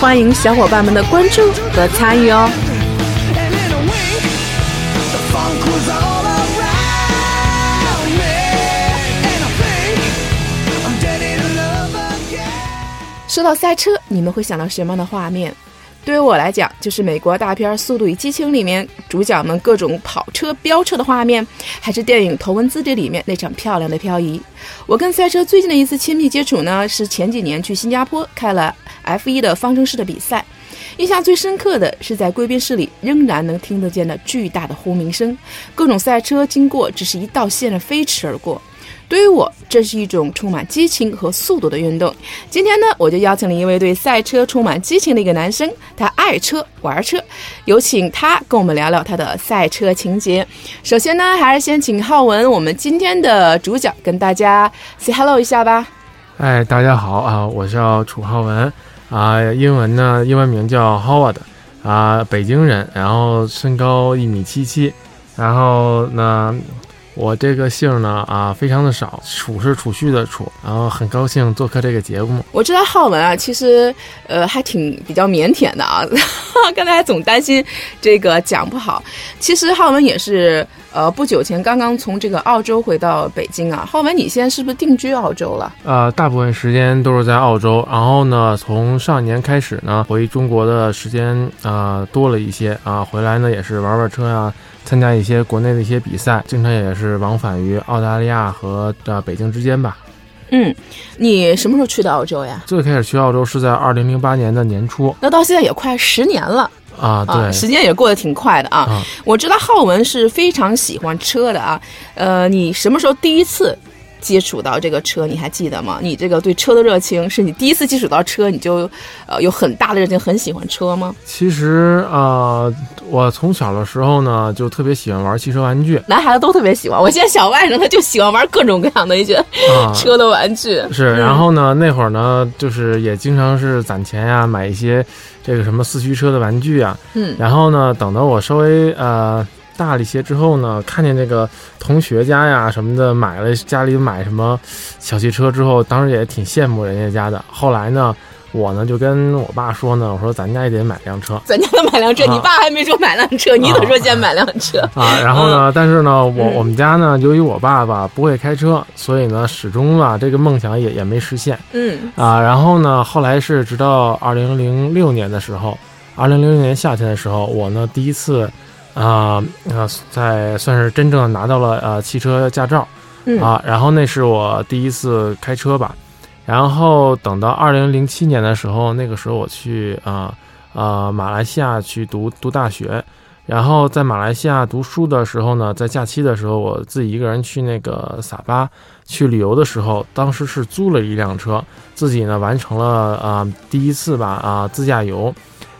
欢迎小伙伴们的关注和参与哦。说到赛车，你们会想到什么样的画面？对于我来讲，就是美国大片《速度与激情》里面主角们各种跑车飙车的画面，还是电影《头文字 D》里面那场漂亮的漂移。我跟赛车最近的一次亲密接触呢，是前几年去新加坡开了 F1 的方程式的比赛，印象最深刻的是在贵宾室里仍然能听得见的巨大的轰鸣声，各种赛车经过只是一道线的飞驰而过。对于我，这是一种充满激情和速度的运动。今天呢，我就邀请了一位对赛车充满激情的一个男生，他爱车玩车，有请他跟我们聊聊他的赛车情节。首先呢，还是先请浩文，我们今天的主角，跟大家 say hello 一下吧。哎，大家好啊，我叫楚浩文啊，英文呢，英文名叫 Howard 啊，北京人，然后身高一米七七，然后呢。我这个姓呢啊，非常的少，储是储蓄的储，然后很高兴做客这个节目。我知道浩文啊，其实呃还挺比较腼腆的啊，刚才总担心这个讲不好。其实浩文也是呃不久前刚刚从这个澳洲回到北京啊。浩文，你现在是不是定居澳洲了？呃，大部分时间都是在澳洲，然后呢，从上一年开始呢，回中国的时间啊多了一些啊，回来呢也是玩玩车呀。参加一些国内的一些比赛，经常也是往返于澳大利亚和呃北京之间吧。嗯，你什么时候去的澳洲呀？最开始去澳洲是在二零零八年的年初，那到现在也快十年了啊。对，时间也过得挺快的啊。我知道浩文是非常喜欢车的啊。呃，你什么时候第一次？接触到这个车，你还记得吗？你这个对车的热情，是你第一次接触到车，你就呃有很大的热情，很喜欢车吗？其实啊，我从小的时候呢，就特别喜欢玩汽车玩具，男孩子都特别喜欢。我现在小外甥他就喜欢玩各种各样的一些车的玩具。是，然后呢，那会儿呢，就是也经常是攒钱呀，买一些这个什么四驱车的玩具啊。嗯。然后呢，等到我稍微呃。大了一些之后呢，看见这个同学家呀什么的买了家里买什么小汽车之后，当时也挺羡慕人家家的。后来呢，我呢就跟我爸说呢，我说咱家也得买辆车。咱家得买辆车，你爸还没说买辆车，你怎说先买辆车啊？然后呢，但是呢，我我们家呢，由于我爸爸不会开车，所以呢，始终啊这个梦想也也没实现。嗯啊，然后呢，后来是直到二零零六年的时候，二零零六年夏天的时候，我呢第一次。啊啊，在算是真正拿到了呃汽车驾照，啊，然后那是我第一次开车吧，然后等到二零零七年的时候，那个时候我去啊啊马来西亚去读读大学，然后在马来西亚读书的时候呢，在假期的时候，我自己一个人去那个撒巴去旅游的时候，当时是租了一辆车，自己呢完成了啊第一次吧啊自驾游。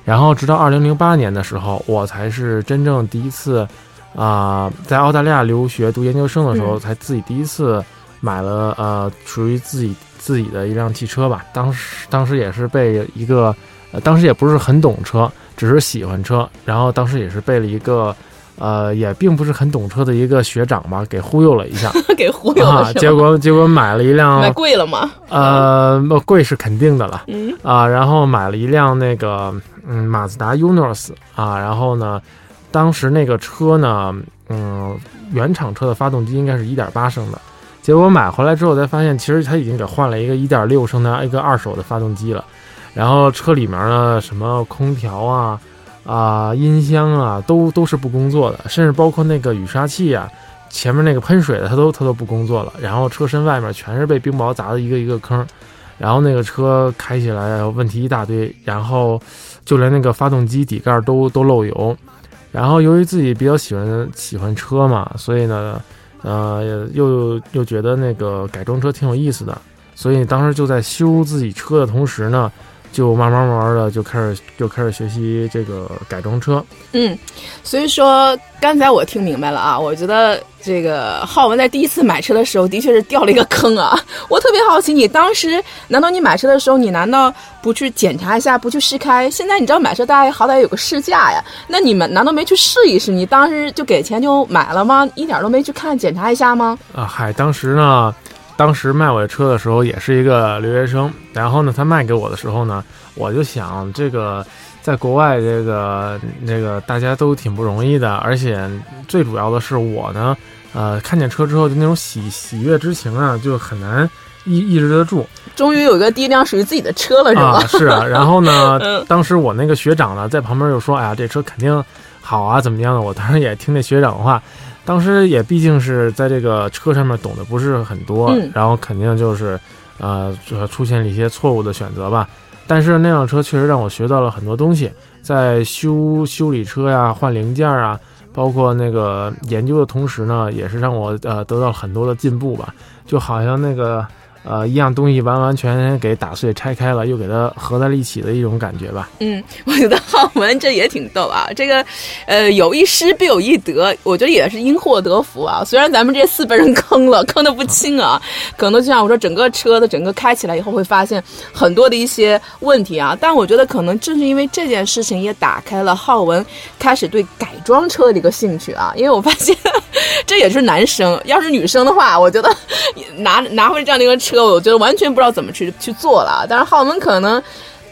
然后，直到二零零八年的时候，我才是真正第一次，啊，在澳大利亚留学读研究生的时候，才自己第一次买了呃，属于自己自己的一辆汽车吧。当时，当时也是被一个，呃，当时也不是很懂车，只是喜欢车。然后，当时也是被了一个。呃，也并不是很懂车的一个学长吧，给忽悠了一下，给忽悠了，结果结果买了一辆，买贵了吗？呃，贵是肯定的了，嗯。啊，然后买了一辆那个嗯马自达 UNOS 啊，然后呢，当时那个车呢，嗯，原厂车的发动机应该是一点八升的，结果买回来之后才发现，其实他已经给换了一个一点六升的一个二手的发动机了，然后车里面呢，什么空调啊。啊，音箱啊，都都是不工作的，甚至包括那个雨刷器啊，前面那个喷水的，它都它都不工作了。然后车身外面全是被冰雹砸的一个一个坑，然后那个车开起来问题一大堆，然后就连那个发动机底盖都都漏油。然后由于自己比较喜欢喜欢车嘛，所以呢，呃，又又觉得那个改装车挺有意思的，所以当时就在修自己车的同时呢。就慢慢慢慢的就开始就开始学习这个改装车。嗯，所以说刚才我听明白了啊，我觉得这个浩文在第一次买车的时候的确是掉了一个坑啊。我特别好奇，你当时难道你买车的时候，你难道不去检查一下，不去试开？现在你知道买车大家好歹有个试驾呀，那你们难道没去试一试？你当时就给钱就买了吗？一点都没去看检查一下吗？啊，嗨，当时呢。当时卖我的车的时候也是一个留学生，然后呢，他卖给我的时候呢，我就想这个在国外这个那个大家都挺不容易的，而且最主要的是我呢，呃，看见车之后就那种喜喜悦之情啊，就很难抑抑制得住。终于有一个第一辆属于自己的车了，是吧？啊，是啊。然后呢，当时我那个学长呢在旁边就说：“哎呀，这车肯定好啊，怎么样的？”我当时也听那学长的话。当时也毕竟是在这个车上面懂得不是很多，然后肯定就是，呃，出现了一些错误的选择吧。但是那辆车确实让我学到了很多东西，在修修理车呀、换零件啊，包括那个研究的同时呢，也是让我呃得到很多的进步吧。就好像那个。呃，一样东西完完全全给打碎拆开了，又给它合在了一起的一种感觉吧。嗯，我觉得浩文这也挺逗啊。这个，呃，有一失必有一得，我觉得也是因祸得福啊。虽然咱们这四被人坑了，坑的不轻啊，可能就像我说，整个车的整个开起来以后会发现很多的一些问题啊。但我觉得可能正是因为这件事情，也打开了浩文开始对改装车的一个兴趣啊。因为我发现 这也是男生，要是女生的话，我觉得拿拿回这样的一个车。我觉得完全不知道怎么去去做了，但是浩文可能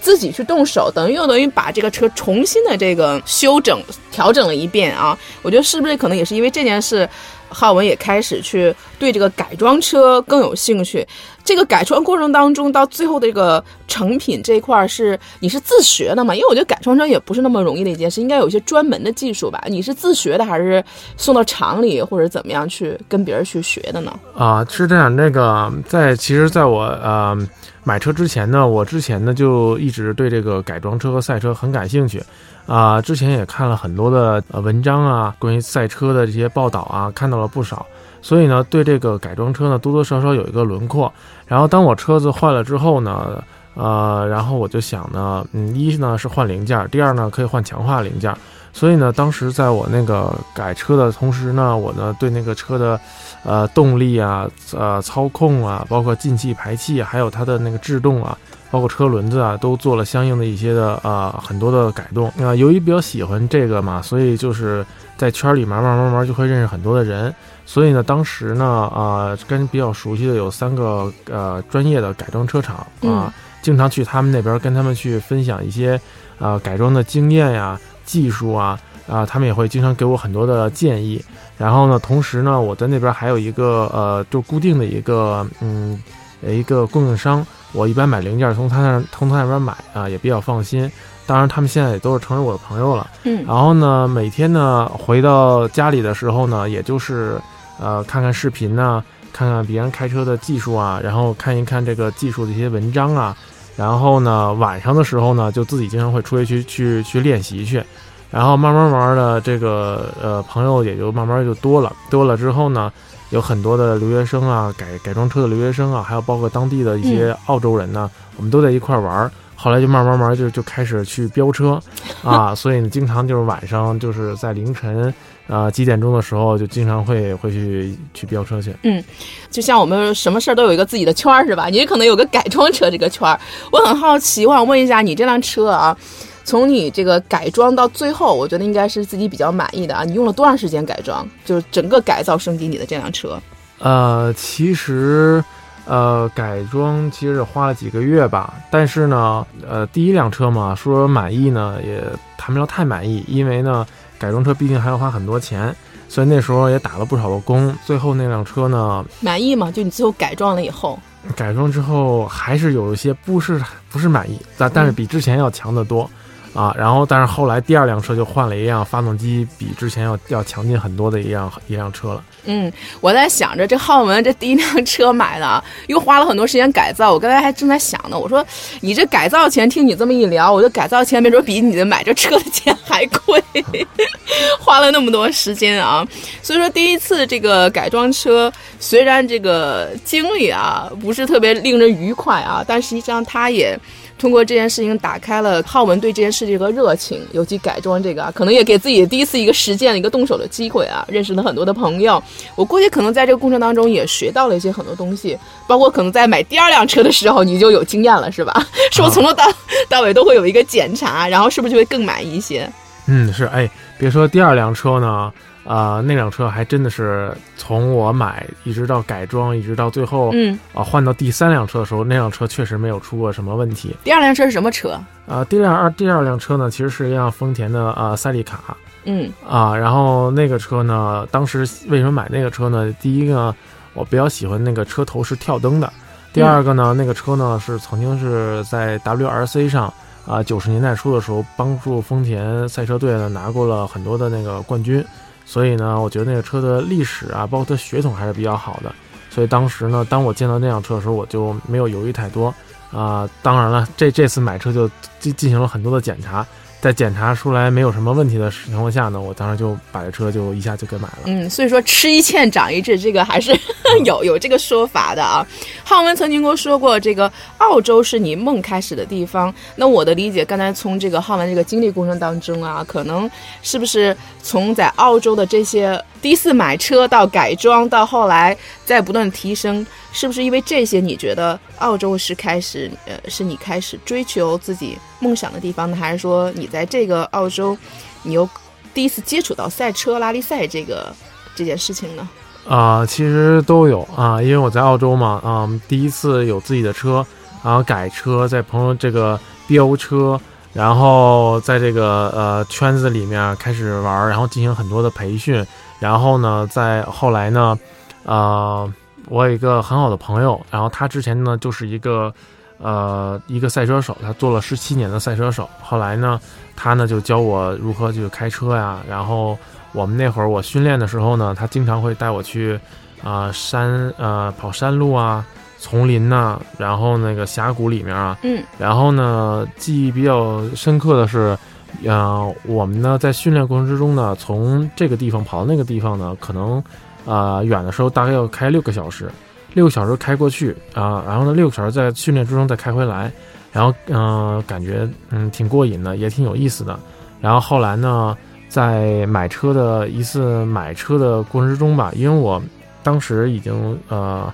自己去动手，等于又等于把这个车重新的这个修整调整了一遍啊！我觉得是不是可能也是因为这件事。浩文也开始去对这个改装车更有兴趣。这个改装过程当中，到最后的这个成品这一块儿是你是自学的吗？因为我觉得改装车也不是那么容易的一件事，应该有一些专门的技术吧？你是自学的，还是送到厂里，或者怎么样去跟别人去学的呢？啊，是这样。那个在其实，在我呃买车之前呢，我之前呢就一直对这个改装车和赛车很感兴趣。啊，之前也看了很多的呃文章啊，关于赛车的这些报道啊，看到了不少，所以呢，对这个改装车呢，多多少少有一个轮廓。然后当我车子坏了之后呢，呃，然后我就想呢，嗯，一呢是换零件，第二呢可以换强化零件。所以呢，当时在我那个改车的同时呢，我呢对那个车的，呃，动力啊，呃，操控啊，包括进气、排气，还有它的那个制动啊，包括车轮子啊，都做了相应的一些的呃很多的改动。啊，由于比较喜欢这个嘛，所以就是在圈里面慢慢慢慢就会认识很多的人。所以呢，当时呢，啊，跟比较熟悉的有三个呃专业的改装车厂啊，经常去他们那边跟他们去分享一些呃改装的经验呀。技术啊啊，他们也会经常给我很多的建议。然后呢，同时呢，我在那边还有一个呃，就固定的一个嗯，一个供应商。我一般买零件从他那从他那边买啊，也比较放心。当然，他们现在也都是成为我的朋友了。嗯。然后呢，每天呢回到家里的时候呢，也就是呃看看视频呐，看看别人开车的技术啊，然后看一看这个技术的一些文章啊。然后呢，晚上的时候呢，就自己经常会出去去去去练习去，然后慢慢玩的，这个呃朋友也就慢慢就多了，多了之后呢，有很多的留学生啊，改改装车的留学生啊，还有包括当地的一些澳洲人呢，我们都在一块玩儿。后来就慢慢慢就就开始去飙车，啊，所以呢，经常就是晚上就是在凌晨，呃几点钟的时候，就经常会会去去飙车去。嗯，就像我们什么事儿都有一个自己的圈儿是吧？你可能有个改装车这个圈儿。我很好奇，我想问一下，你这辆车啊，从你这个改装到最后，我觉得应该是自己比较满意的啊。你用了多长时间改装？就是整个改造升级你的这辆车？呃，其实。呃，改装其实花了几个月吧，但是呢，呃，第一辆车嘛，说满意呢，也谈不上太满意，因为呢，改装车毕竟还要花很多钱，所以那时候也打了不少的工。最后那辆车呢，满意吗？就你最后改装了以后，改装之后还是有一些不是不是满意，但但是比之前要强得多。啊，然后但是后来第二辆车就换了一辆发动机比之前要要强劲很多的一辆一辆车了。嗯，我在想着这浩文这第一辆车买的，又花了很多时间改造。我刚才还正在想呢，我说你这改造钱，听你这么一聊，我这改造钱没准比你的买这车的钱还贵，花了那么多时间啊。所以说第一次这个改装车虽然这个经历啊不是特别令人愉快啊，但实际上它也通过这件事情打开了浩文对这件事情的热情，尤其改装这个啊，可能也给自己第一次一个实践、一个动手的机会啊，认识了很多的朋友。我估计可能在这个过程当中也学到了一些很多东西，包括可能在买第二辆车的时候你就有经验了，是吧？是不是从头到 到尾都会有一个检查，然后是不是就会更满意一些？嗯，是哎，别说第二辆车呢，啊，那辆车还真的是从我买一直到改装，一直到最后，嗯，啊，换到第三辆车的时候，那辆车确实没有出过什么问题。第二辆车是什么车？啊，第二二第二辆车呢，其实是一辆丰田的啊赛利卡，嗯啊，然后那个车呢，当时为什么买那个车呢？第一个，我比较喜欢那个车头是跳灯的；第二个呢，那个车呢是曾经是在 WRC 上。啊，九十年代初的时候，帮助丰田赛车队呢拿过了很多的那个冠军，所以呢，我觉得那个车的历史啊，包括它血统还是比较好的。所以当时呢，当我见到那辆车的时候，我就没有犹豫太多。啊，当然了，这这次买车就进进行了很多的检查。在检查出来没有什么问题的情况下呢，我当时就把这车就一下就给买了。嗯，所以说吃一堑长一智，这个还是 有有这个说法的啊。浩文曾经跟我说过，这个澳洲是你梦开始的地方。那我的理解，刚才从这个浩文这个经历过程当中啊，可能是不是从在澳洲的这些第一次买车到改装，到后来在不断提升，是不是因为这些你觉得澳洲是开始呃是你开始追求自己梦想的地方呢？还是说你在这个澳洲，你又第一次接触到赛车拉力赛这个这件事情呢？啊、其实都有啊，因为我在澳洲嘛，啊、第一次有自己的车，然后改车，在朋友这个飙车，然后在这个呃圈子里面开始玩，然后进行很多的培训，然后呢，在后来呢，呃，我有一个很好的朋友，然后他之前呢就是一个呃一个赛车手，他做了十七年的赛车手，后来呢，他呢就教我如何去开车呀，然后我们那会儿我训练的时候呢，他经常会带我去啊、山呃跑山路啊、丛林呐、然后那个峡谷里面啊，嗯。然后呢，记忆比较深刻的是，呃，我们呢在训练过程之中呢，从这个地方跑到那个地方呢，可能、呃远的时候大概要开六个小时，六个小时开过去啊、然后呢六个小时在训练之中再开回来，然后嗯、感觉嗯挺过瘾的，也挺有意思的。然后后来呢，在买车的一次买车的过程之中吧，因为我当时已经呃。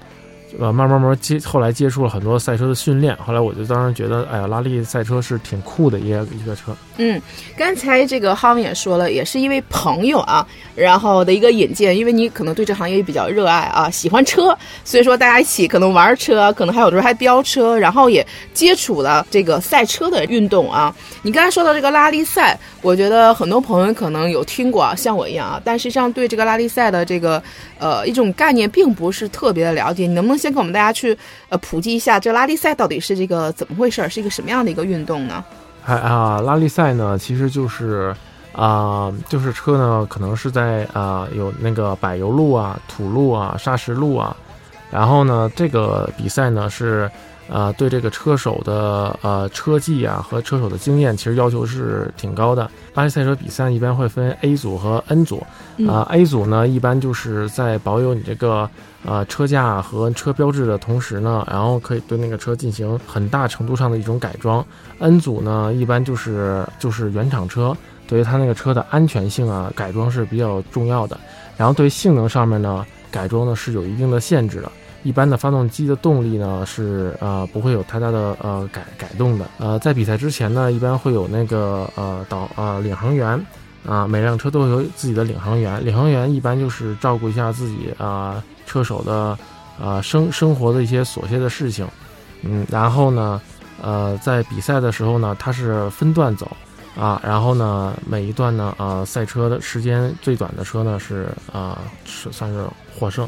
呃，慢慢慢接，后来接触了很多赛车的训练，后来我就当时觉得，哎呀，拉力赛车是挺酷的一个一个车。嗯，刚才这个浩文也说了，也是因为朋友啊，然后的一个引荐，因为你可能对这行业也比较热爱啊，喜欢车，所以说大家一起可能玩车，可能还有的时候还飙车，然后也接触了这个赛车的运动啊。你刚才说到这个拉力赛，我觉得很多朋友可能有听过啊，像我一样啊，但实际上对这个拉力赛的这个呃一种概念并不是特别的了解。你能不能先给我们大家去呃普及一下，这拉力赛到底是这个怎么回事儿，是一个什么样的一个运动呢？还啊，拉力赛呢，其实就是啊、就是车呢，可能是在啊、有那个柏油路啊、土路啊、砂石路啊，然后呢，这个比赛呢是呃对这个车手的呃车技啊和车手的经验，其实要求是挺高的。巴西赛车比赛一般会分 A 组和 N 组，啊、a 组呢一般就是在保有你这个呃车架和车标志的同时呢，然后可以对那个车进行很大程度上的一种改装。N 组呢一般就是就是原厂车，对于它那个车的安全性啊改装是比较重要的。然后对性能上面呢改装呢是有一定的限制的。一般的发动机的动力呢是呃不会有太大的呃改改动的。呃，在比赛之前呢，一般会有那个呃导呃领航员，啊、每辆车都有自己的领航员。领航员一般就是照顾一下自己啊、车手的呃生生活的一些琐屑的事情，嗯，然后呢，呃，在比赛的时候呢，它是分段走。啊，然后呢，每一段呢，呃，赛车的时间最短的车呢是啊、是算是获胜。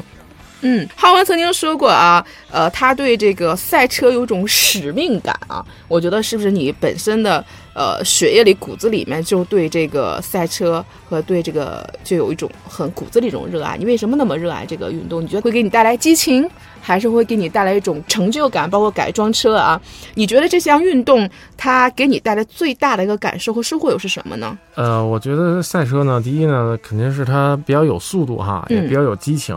嗯，浩文曾经说过啊，呃，他对这个赛车有种使命感啊。我觉得是不是你本身的呃血液里、骨子里面就对这个赛车和对这个就有一种很骨子里一种热爱？你为什么那么热爱这个运动？你觉得会给你带来激情，还是会给你带来一种成就感？包括改装车啊，你觉得这项运动它给你带来最大的一个感受和收获又是什么呢？呃，我觉得赛车呢，第一呢，肯定是它比较有速度哈，也嗯比较有激情。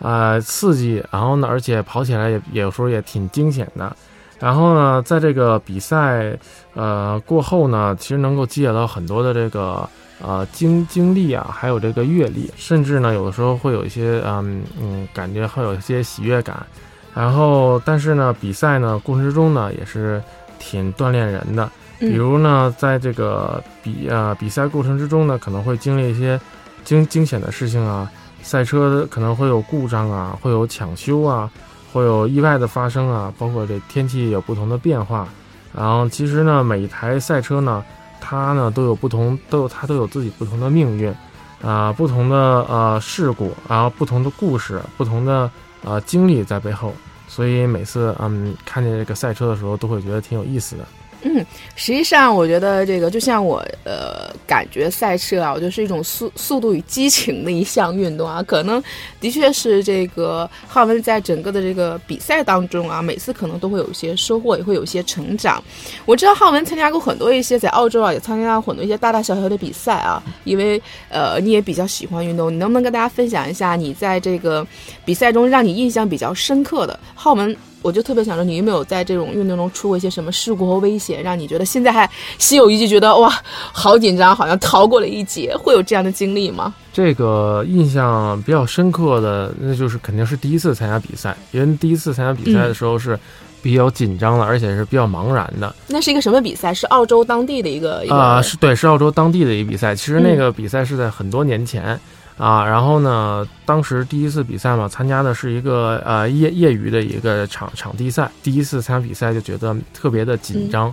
呃刺激，然后呢，而且跑起来也也有时候也挺惊险的。然后呢，在这个比赛呃过后呢，其实能够积累到很多的这个呃经经历啊，还有这个阅历，甚至呢有的时候会有一些嗯嗯感觉会有一些喜悦感。然后，但是呢，比赛呢过程之中呢也是挺锻炼人的。比如呢，在这个比呃比赛过程之中呢，可能会经历一些惊惊险的事情啊，赛车可能会有故障啊，会有抢修啊，会有意外的发生啊，包括这天气有不同的变化。然后其实呢，每一台赛车呢，它呢都有不同，都有它都有自己不同的命运，啊，不同的呃事故，然后不同的故事，不同的呃经历在背后。所以每次嗯看见这个赛车的时候，都会觉得挺有意思的。嗯，实际上我觉得这个就像我呃，感觉赛车啊，我觉得是一种速速度与激情的一项运动啊。可能的确是这个浩文在整个的这个比赛当中啊，每次可能都会有一些收获，也会有一些成长。我知道浩文参加过很多一些在澳洲啊，也参加过很多一些大大小小的比赛啊。因为呃，你也比较喜欢运动，你能不能跟大家分享一下你在这个比赛中让你印象比较深刻的浩文？我就特别想说，你有没有在这种运动中出过一些什么事故和危险，让你觉得现在还心有余悸，觉得哇，好紧张，好像逃过了一劫，会有这样的经历吗？这个印象比较深刻的，那就是肯定是第一次参加比赛，因为第一次参加比赛的时候是比较紧张的，而且是比较茫然的。那是一个什么比赛？是澳洲当地的一个啊，是对，是澳洲当地的一个比赛。其实那个比赛是在很多年前。啊，然后呢，当时第一次比赛嘛，参加的是一个呃业业余的一个场场地赛，第一次参加比赛就觉得特别的紧张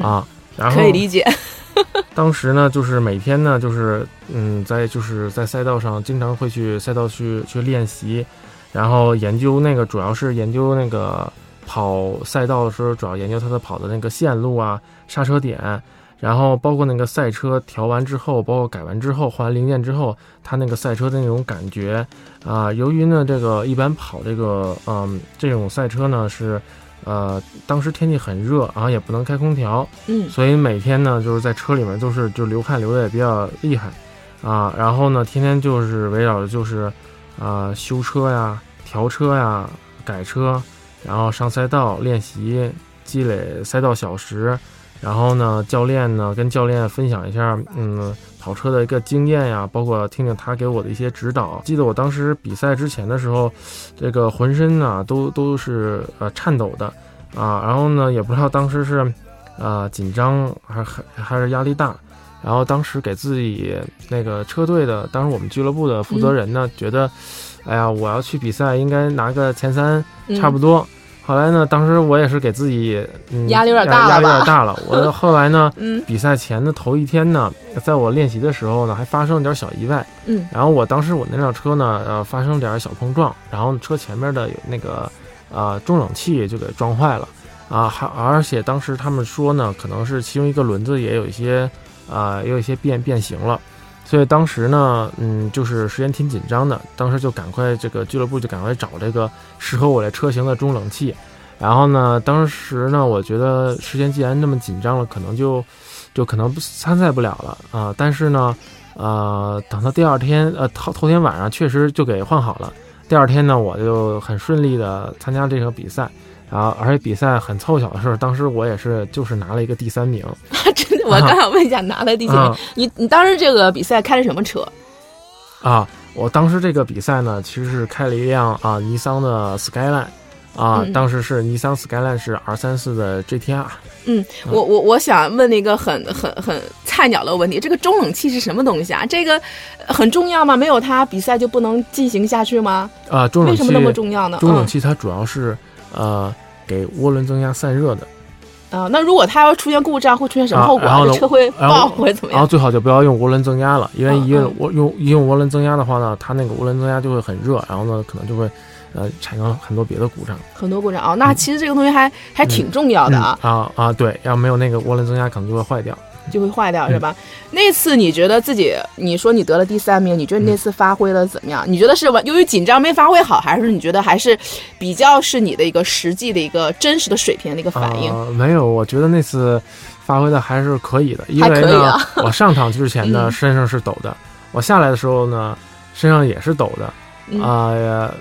啊，然后可以理解。当时呢，就是每天呢，就是嗯，在就是在赛道上经常会去赛道去去练习，然后研究那个主要是研究那个跑赛道的时候，主要研究它的跑的那个线路啊，刹车点。然后包括那个赛车调完之后，包括改完之后，换完零件之后，它那个赛车的那种感觉啊，由于呢这个一般跑这个嗯这种赛车呢是，呃当时天气很热，然后也不能开空调，嗯，所以每天呢就是在车里面就是就流汗流的也比较厉害，啊，然后呢天天就是围绕着就是啊修车呀、调车呀、改车，然后上赛道练习，积累赛道小时。然后呢，教练呢跟教练分享一下，嗯，跑车的一个经验呀，包括听听他给我的一些指导。记得我当时比赛之前的时候，这个浑身呢都都是呃颤抖的，啊，然后呢也不知道当时是，呃紧张还还还是压力大。然后当时给自己那个车队的，当时我们俱乐部的负责人呢觉得，哎呀，我要去比赛应该拿个前三差不多。后来呢？当时我也是给自己嗯压力有点大了压力有点大了。我后来呢，比赛前的头一天呢，在我练习的时候呢，还发生了点小意外。嗯，然后我当时我那辆车呢，呃，发生点小碰撞，然后车前面的那个呃中冷器就给撞坏了啊，还而且当时他们说呢，可能是其中一个轮子也有一些啊，也有一些变变形了。所以当时呢，嗯，就是时间挺紧张的，当时就赶快这个俱乐部就赶快找这个适合我这车型的中冷器，然后呢，当时呢，我觉得时间既然那么紧张了，可能就就可能不参赛不了了啊。但是呢，呃，等到第二天，呃，头头天晚上确实就给换好了，第二天呢，我就很顺利的参加这个比赛。啊，而且比赛很凑巧的是，当时我也是就是拿了一个第三名。真的，我刚想问一下，拿了第三名？你你当时这个比赛开的什么车？啊，我当时这个比赛呢，其实是开了一辆啊，尼桑的 Skyline。啊，当时是尼桑 Skyline 是 R 三四的 GTR。嗯，我我我想问一个很很很菜鸟的问题，这个中冷器是什么东西啊？这个很重要吗？没有它，比赛就不能进行下去吗？啊，中冷器为什么那么重要呢？中冷器它主要是。呃，给涡轮增压散热的，啊，那如果它要出现故障，会出现什么后果？然后车会爆，会怎么样？然后最好就不要用涡轮增压了，因为一用涡用一用涡轮增压的话呢，它那个涡轮增压就会很热，然后呢，可能就会呃产生很多别的故障。很多故障啊，那其实这个东西还还挺重要的啊啊啊！对，要没有那个涡轮增压，可能就会坏掉。就会坏掉是吧？那次你觉得自己，你说你得了第三名，你觉得你那次发挥的怎么样？你觉得是由于紧张没发挥好，还是你觉得还是比较是你的一个实际的一个真实的水平的一个反应？没有，我觉得那次发挥的还是可以的，因为呢，我上场之前呢身上是抖的，我下来的时候呢身上也是抖的。啊呀、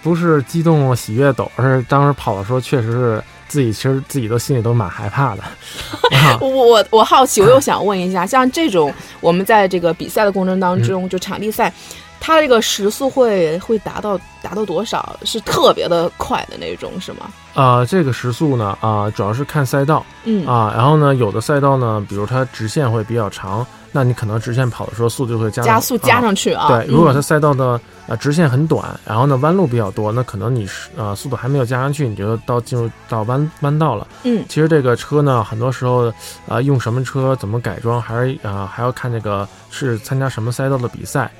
不是激动喜悦抖，而是当时跑的时候确实是自己其实自己都心里都蛮害怕的。啊我我我好奇，我又想问一下，像这种我们在这个比赛的过程当中，就场地赛，它这个时速会会达到达到多少？是特别的快的那种，是吗？啊，这个时速呢，啊、主要是看赛道嗯啊，然后呢，有的赛道呢，比如它直线会比较长，那你可能直线跑的时候速度就会加加速加啊上去啊。对，如果它嗯赛道的呃直线很短，然后呢弯路比较多，那可能你是呃速度还没有加上去，你就到进入到弯弯道了。嗯其实这个车呢，很多时候呃用什么车怎么改装，还是啊、呃还要看这个是参加什么赛道的比赛。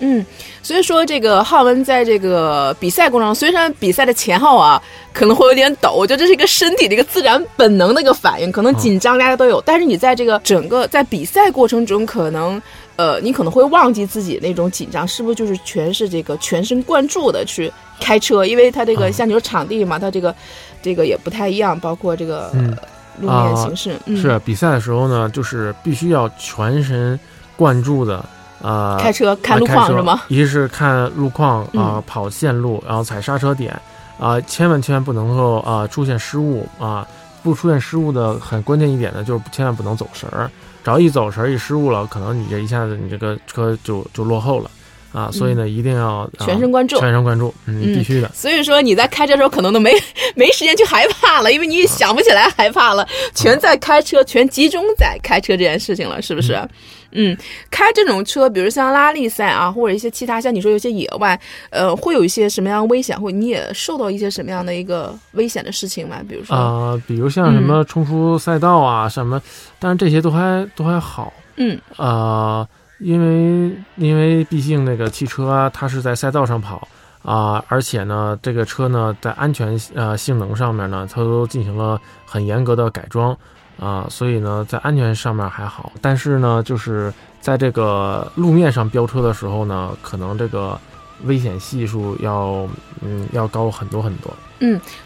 嗯，所以说这个浩文在这个比赛过程中，虽然比赛的前后啊可能会有点抖，我觉得这是一个身体的一个自然本能的一个反应，可能紧张大家都有，但是你在这个整个在比赛过程中，可能呃你可能会忘记自己那种紧张，是不是就是全是这个全神贯注的去开车？因为它这个嗯像你说场地嘛，它这个这个也不太一样，包括这个嗯。路面形式，嗯，是比赛的时候呢，就是必须要全神贯注的呃开车看路况是吗？一是看路况啊、嗯跑线路，然后踩刹车点啊、千万千万不能够啊、出现失误啊、不出现失误的很关键一点呢，就是千万不能走神儿。只要一走神儿一失误了，可能你这一下子你这个车就就落后了啊，所以呢一定要、全神贯注全神贯注，嗯，嗯必须的。所以说你在开车的时候可能都没 没时间去害怕了，因为你也想不起来害怕了，全在开车，全集中在开车这件事情了，是不是？嗯，开这种车，比如像拉力赛啊，或者一些其他，像你说有些野外，呃，会有一些什么样的危险，或你也受到一些什么样的一个危险的事情吗？比如说，啊、比如像什嗯么冲出赛道啊，什么，但是这些都还都还好。嗯呃，因为因为毕竟那个汽车啊，它是在赛道上跑啊、而且呢，这个车呢在安全呃性能上面呢，它都进行了很严格的改装啊、所以呢，在安全上面还好。但是呢，就是在这个路面上飙车的时候呢，可能这个危险系数要嗯要高很多很多。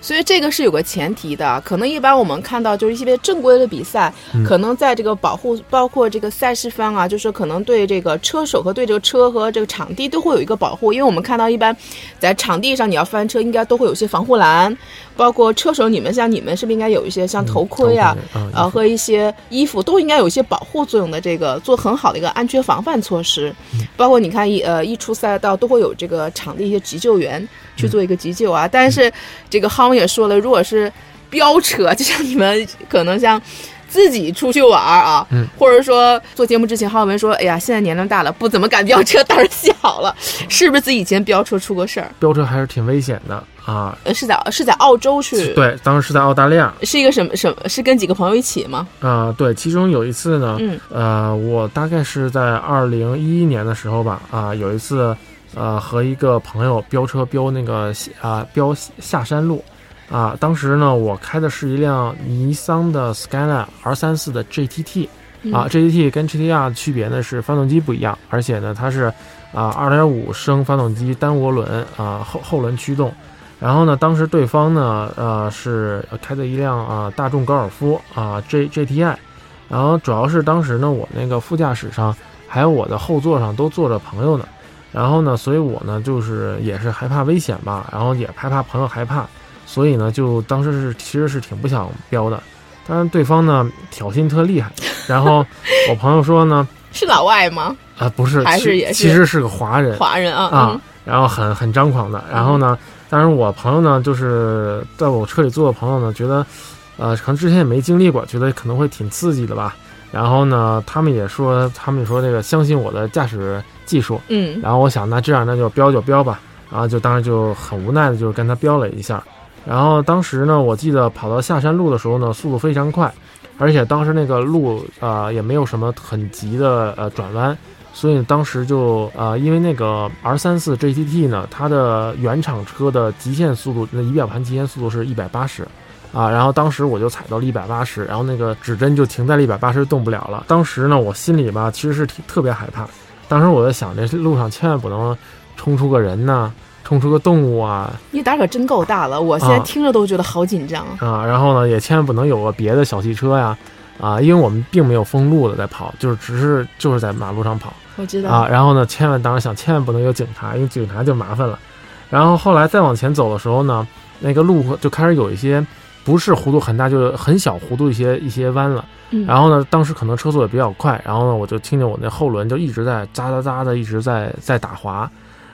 所以这个是有个前提的，可能一般我们看到就是一些正规的比赛，嗯可能在这个保护，包括这个赛事方啊，就是可能对这个车手和对这个车和这个场地都会有一个保护，因为我们看到一般在场地上你要翻车，应该都会有一些防护栏，包括车手你们像你们是不是应该有一些像头盔啊？嗯，呃，和一些衣服都应该有一些保护作用的，这个做很好的一个安全防范措施，包括你看一呃一出赛道都会有这个场地一些急救员去做一个急救啊。但是这个浩文也说了，如果是飙车，就像你们可能像。自己出去玩啊，嗯或者说做节目之前，浩文说：“哎呀，现在年龄大了，不怎么敢飙车，胆儿小了，是不是自己以前飙车出过事儿？飙车还是挺危险的啊。呃，是在是在澳洲去，，对，当时是在澳大利亚是一个什么什么？是跟几个朋友一起吗？啊、对，其中有一次呢，嗯呃，我大概是在二零一一年的时候吧，啊、有一次，呃，和一个朋友飙车飙那个啊、飙下山路，啊、当时呢，我开的是一辆尼桑的 Skyline R 三四的 GTT，啊，GTT 跟 GTR 的区别呢是发动机不一样，而且呢它是啊二点五升发动机单涡轮啊后后轮驱动。然后呢，当时对方呢，呃，是开的一辆啊、大众高尔夫啊 J GTI，然后主要是当时呢，我那个副驾驶上还有我的后座上都坐着朋友呢，然后呢，所以我呢就是也是害怕危险吧，然后也害怕朋友害怕，所以呢就当时是其实是挺不想飙的，但是对方呢挑衅特厉害，然后 我朋友说呢，是老外吗？啊、不是，其还是也是其实是个华人，华人啊，啊，然后很很张狂的。然后呢，但是我朋友呢，就是在我车里坐的朋友呢，觉得，呃，可能之前也没经历过，觉得可能会挺刺激的吧。然后呢，他们也说，他们也说这个相信我的驾驶技术。嗯然后我想，那这样那就标就标吧。然后就当时就很无奈的就跟他标了一下。然后当时呢，我记得跑到下山路的时候呢，速度非常快，而且当时那个路啊、呃也没有什么很急的呃转弯，所以当时就呃因为那个 R 三四 GTT 呢，它的原厂车的极限速度，那仪表盘极限速度是一百八十。啊，然后当时我就踩到了一百八十，然后那个指针就停在了一百八十，动不了了。当时呢，我心里吧其实是挺特别害怕，当时我在想，这路上千万不能冲出个人呐、冲出个动物啊你胆可真够大了，我现在啊听着都觉得好紧张啊。啊，然后呢，也千万不能有个别的小汽车呀。啊，因为我们并没有封路的在跑，就是只是就是在马路上跑我知道啊。然后呢，千万当时想千万不能有警察，因为警察就麻烦了。然后后来再往前走的时候呢，那个路就开始有一些不是弧度很大，就是很小弧度一些一些弯了。嗯。然后呢，当时可能车速也比较快，然后呢，我就听见我那后轮就一直在扎扎扎的一直在在打滑，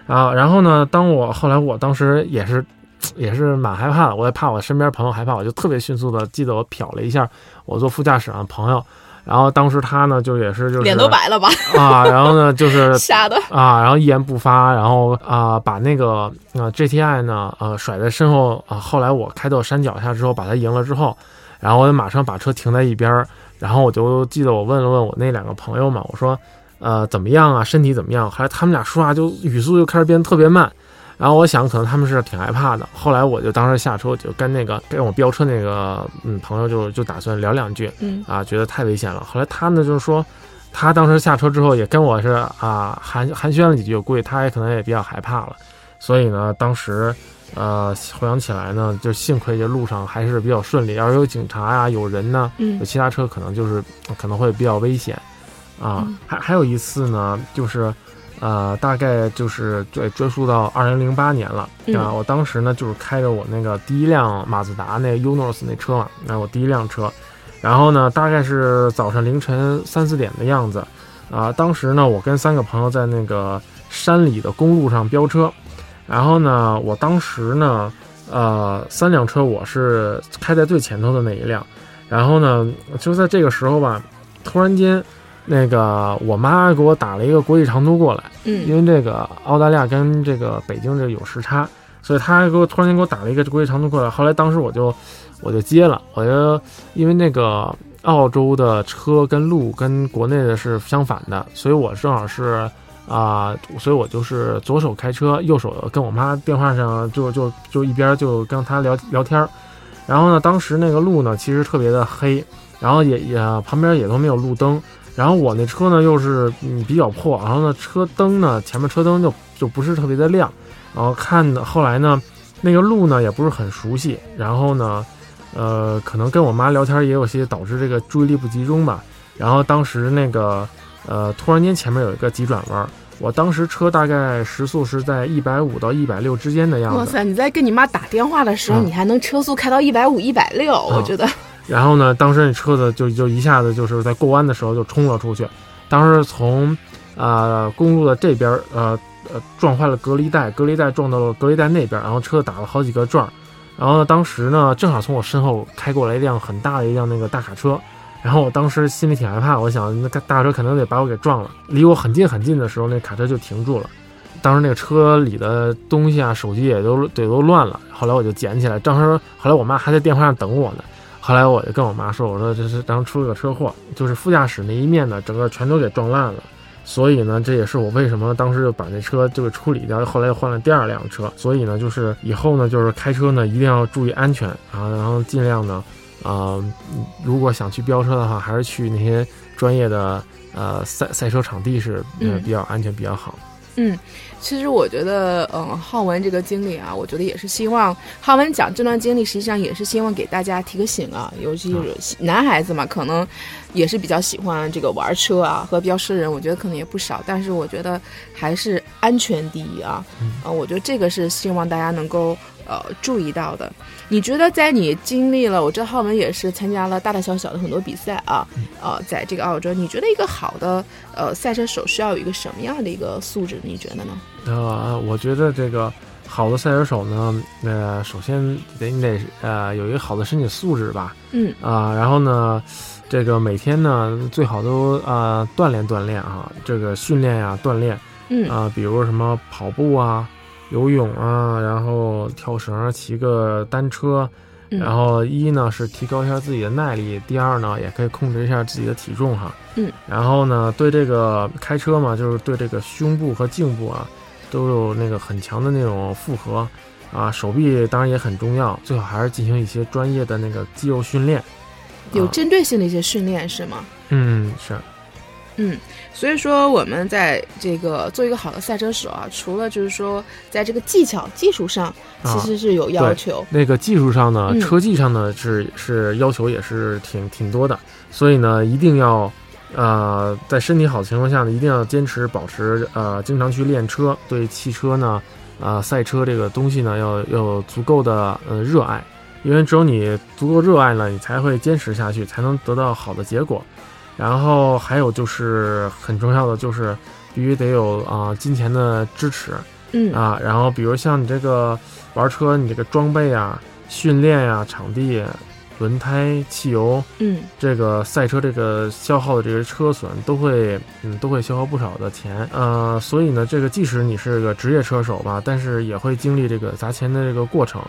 啊，然后呢，当我后来我当时也是 也是蛮害怕的，我也怕我身边朋友害怕，我就特别迅速的记得我瞟了一下我坐副驾驶上的朋友，然后当时他呢就也是就是脸都白了吧？啊，然后呢就是 吓的。啊，然后一言不发，然后啊、把那个啊、GTI 呢呃甩在身后啊、后来我开到山脚下之后，把他赢了之后，然后我就马上把车停在一边儿，然后我就记得我问了问我那两个朋友嘛，我说呃怎么样啊，身体怎么样？后来他们俩说话就语速就开始变得特别慢。然后我想，可能他们是挺害怕的。后来我就当时下车，就跟那个跟我飙车那个嗯朋友就就打算聊两句，嗯啊，觉得太危险了。后来他呢就是说，他当时下车之后也跟我是啊寒寒暄了几句，我估计他也可能也比较害怕了。所以呢，当时呃回想起来呢，就幸亏这路上还是比较顺利。要是有警察呀、有人呢，嗯有其他车，可能就是可能会比较危险啊。嗯还还有一次呢，就是。呃，大概就是对追溯到二零零八年了嗯啊！我当时呢就是开着我那个第一辆马自达那 Unos 那车嘛，那我第一辆车，然后呢，大概是早上凌晨三四点的样子，啊，当时呢，我跟三个朋友在那个山里的公路上飙车，然后呢，我当时呢，呃，三辆车我是开在最前头的那一辆，然后呢，就在这个时候吧，突然间，那个我妈给我打了一个国际长途过来，嗯因嗯为这个澳大利亚跟这个北京这有时差，所以她给我突然间给我打了一个国际长途过来。后来当时我就我就接了，我就因为那个澳洲的车跟路跟国内的是相反的，所以我正好是啊、所以我就是左手开车，右手跟我妈电话上就就就一边就跟她聊聊天儿。然后呢，当时那个路呢其实特别的黑，然后也也旁边也都没有路灯。然后我那车呢又是嗯比较破，然后呢车灯呢前面车灯就就不是特别的亮，然后看的后来呢那个路呢也不是很熟悉，然后呢呃可能跟我妈聊天也有些导致这个注意力不集中吧，然后当时那个呃突然间前面有一个急转弯，我当时车大概时速是在一百五到一百六之间的样子，哇塞！你在跟你妈打电话的时候，嗯。你还能车速开到一百五、一百六，我觉得然后呢，当时那车子就就一下子就是在过弯的时候就冲了出去，当时从呃公路的这边呃呃撞坏了隔离带，隔离带撞到了隔离带那边，然后车打了好几个转儿，然后呢，当时呢正好从我身后开过来一辆很大的一辆那个大卡车，然后我当时心里挺害怕，我想那大卡车肯定得把我给撞了，离我很近很近的时候，那卡车就停住了。当时那个车里的东西啊，手机也都也都乱了。后来我就捡起来，当时后来我妈还在电话上等我呢。后来我就跟我妈说：“我说这是当时出了个车祸，就是副驾驶那一面呢，整个全都给撞烂了。所以呢，这也是我为什么当时就把那车就给处理掉，后来又换了第二辆车。所以呢，就是以后呢，就是开车呢一定要注意安全啊，然后尽量呢，啊、如果想去飙车的话，还是去那些专业的呃赛赛车场地是比较安全比较好。嗯，其实我觉得，嗯，浩文这个经历啊，我觉得也是希望浩文讲这段经历，实际上也是希望给大家提个醒啊，尤其是男孩子嘛，可能也是比较喜欢这个玩车啊和飙车人，我觉得可能也不少，但是我觉得还是安全第一啊，嗯。呃，我觉得这个是希望大家能够呃注意到的。你觉得在你经历了，我知道浩文也是参加了大大小小的很多比赛啊，呃，在这个澳洲，你觉得一个好的呃赛车手需要有一个什么样的一个素质？你觉得呢？呃，我觉得这个好的赛车手呢，呃，首先得你得呃有一个好的身体素质吧，嗯啊、然后呢，这个每天呢最好都啊、锻炼锻炼啊，这个训练呀、锻炼嗯啊、比如什么跑步啊、游泳啊，然后跳绳、骑个单车，嗯然后一呢是提高一下自己的耐力，第二呢也可以控制一下自己的体重哈。嗯，然后呢对这个开车嘛，就是对这个胸部和颈部啊都有那个很强的那种负荷啊，手臂当然也很重要，最好还是进行一些专业的那个肌肉训练。啊有针对性的一些训练是吗？嗯是，嗯，所以说我们在这个做一个好的赛车手啊，除了就是说在这个技巧技术上，其实是有要求。那个技术上呢，嗯车技上呢是是要求也是挺挺多的，所以呢一定要。呃，在身体好的情况下呢，一定要坚持保持呃，经常去练车，对汽车呢，呃，赛车这个东西呢，要要有足够的呃热爱，因为只有你足够热爱了，你才会坚持下去，才能得到好的结果。然后还有就是很重要的就是必须得有啊、金钱的支持嗯啊，然后比如像你这个玩车，你这个装备啊、训练呀、场地、轮胎、汽油，嗯这个赛车这个消耗的这些车损都会，嗯，都会消耗不少的钱。呃，所以呢，这个即使你是个职业车手吧，但是也会经历这个砸钱的这个过程。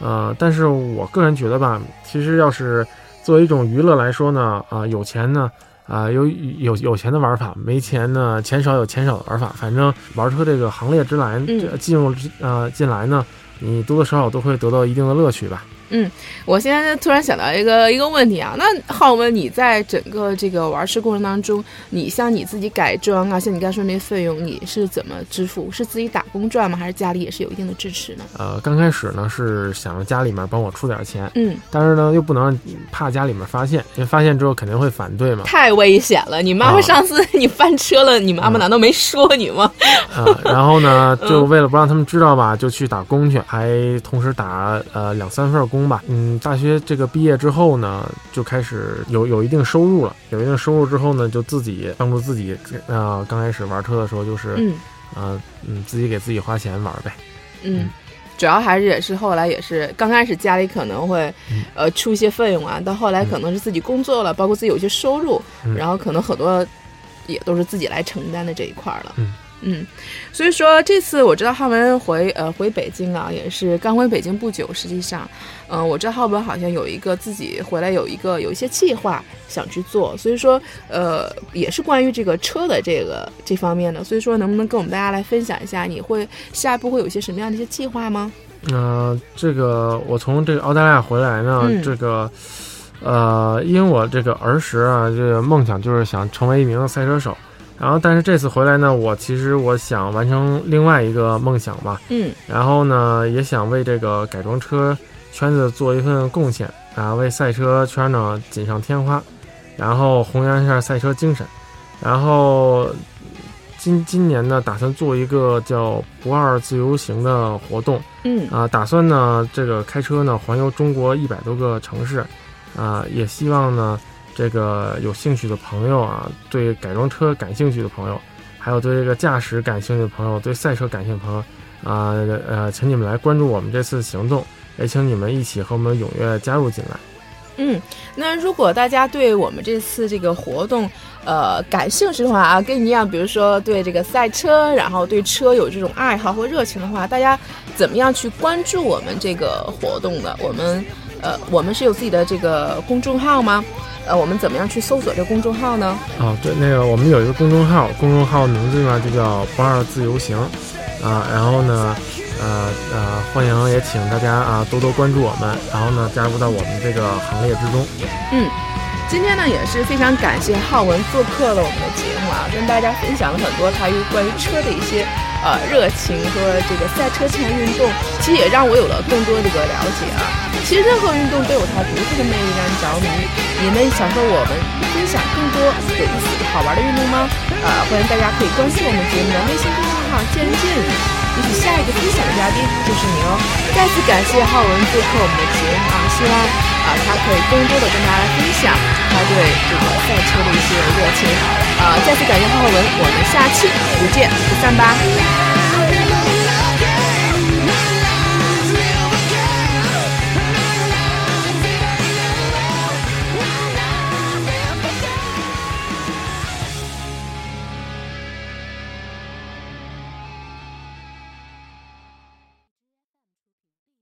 呃，但是我个人觉得吧，其实要是作为一种娱乐来说呢，啊、有钱呢。啊、有有有钱的玩法，没钱呢，钱少有钱少的玩法。反正玩车这个行列之来，进入之呃进来呢，你多多少少都会得到一定的乐趣吧。我现在突然想到一个一个问题啊，那浩文，你在整个这个玩车过程当中，你像你自己改装啊，像你刚才说那些费用，你是怎么支付？是自己打工赚吗？还是家里也是有一定的支持呢？呃，刚开始呢是想让家里面帮我出点钱，嗯，但是呢，又不能让怕家里面发现，因为发现之后肯定会反对嘛。太危险了！你妈妈啊上次你翻车了，你妈妈难道没说你吗？啊、然后呢，就为了不让他们知道吧，就去打工去，还同时打呃两三份工吧。嗯，大学这个毕业之后呢，就开始有有一定收入了，有一定收入之后呢，就自己帮助自己。呃，刚开始玩车的时候就是，嗯呃嗯，自己给自己花钱玩呗。嗯嗯。主要还是也是后来也是刚开始家里可能会嗯，呃出一些费用啊，到后来可能是自己工作了，包括自己有一些收入，嗯然后可能很多也都是自己来承担的这一块了。嗯嗯，所以说这次我知道浩文回呃回北京啊，也是刚回北京不久。实际上，嗯、我知道浩文好像有一个自己回来有一个有一些计划想去做，所以说呃也是关于这个车的这个这方面的。所以说能不能跟我们大家来分享一下，你会下一步会有一些什么样的一些计划吗？呃，这个我从这个澳大利亚回来呢，嗯这个呃，因为我这个儿时啊，这个梦想就是想成为一名赛车手。然后，但是这次回来呢，我其实我想完成另外一个梦想吧。嗯然后呢，也想为这个改装车圈子做一份贡献啊，为赛车圈呢锦上添花，然后弘扬一下赛车精神。然后今今年呢，打算做一个叫“不二自由行”的活动。嗯啊，打算呢这个开车呢环游中国一百多个城市，啊，也希望呢这个有兴趣的朋友啊，对改装车感兴趣的朋友，还有对这个驾驶感兴趣的朋友，对赛车感兴趣的朋友，啊呃，请你们来关注我们这次行动，也请你们一起和我们踊跃加入进来。嗯，那如果大家对我们这次这个活动，呃，感兴趣的话啊，跟你一样，比如说对这个赛车，然后对车有这种爱好或热情的话，大家怎么样去关注我们这个活动的？我们，呃，我们是有自己的这个公众号吗？呃，我们怎么样去搜索这公众号呢？哦，对，那个我们有一个公众号，公众号名字呢就叫“不二自由行”，啊，然后呢，呃呃，欢迎也请大家啊多多关注我们，然后呢加入到我们这个行列之中。嗯，今天呢也是非常感谢浩文做客了我们的节目啊，跟大家分享了很多他于关于车的一些呃热情和这个赛车这项运动，其实也让我有了更多的一个了解啊。其实任何运动都有它独特的魅力，让人着迷。你们想和我们分享更多有意思、好玩的运动吗？呃，欢迎大家可以关注我们节目的微信公众号“见人见语”，也许下一个分享的嘉宾就是你哦。再次感谢浩文做客我们的节目啊，希望啊他可以更多的跟大家来分享他对这个赛车的一些热情。啊，再次感谢浩文，我们下期不见不散吧。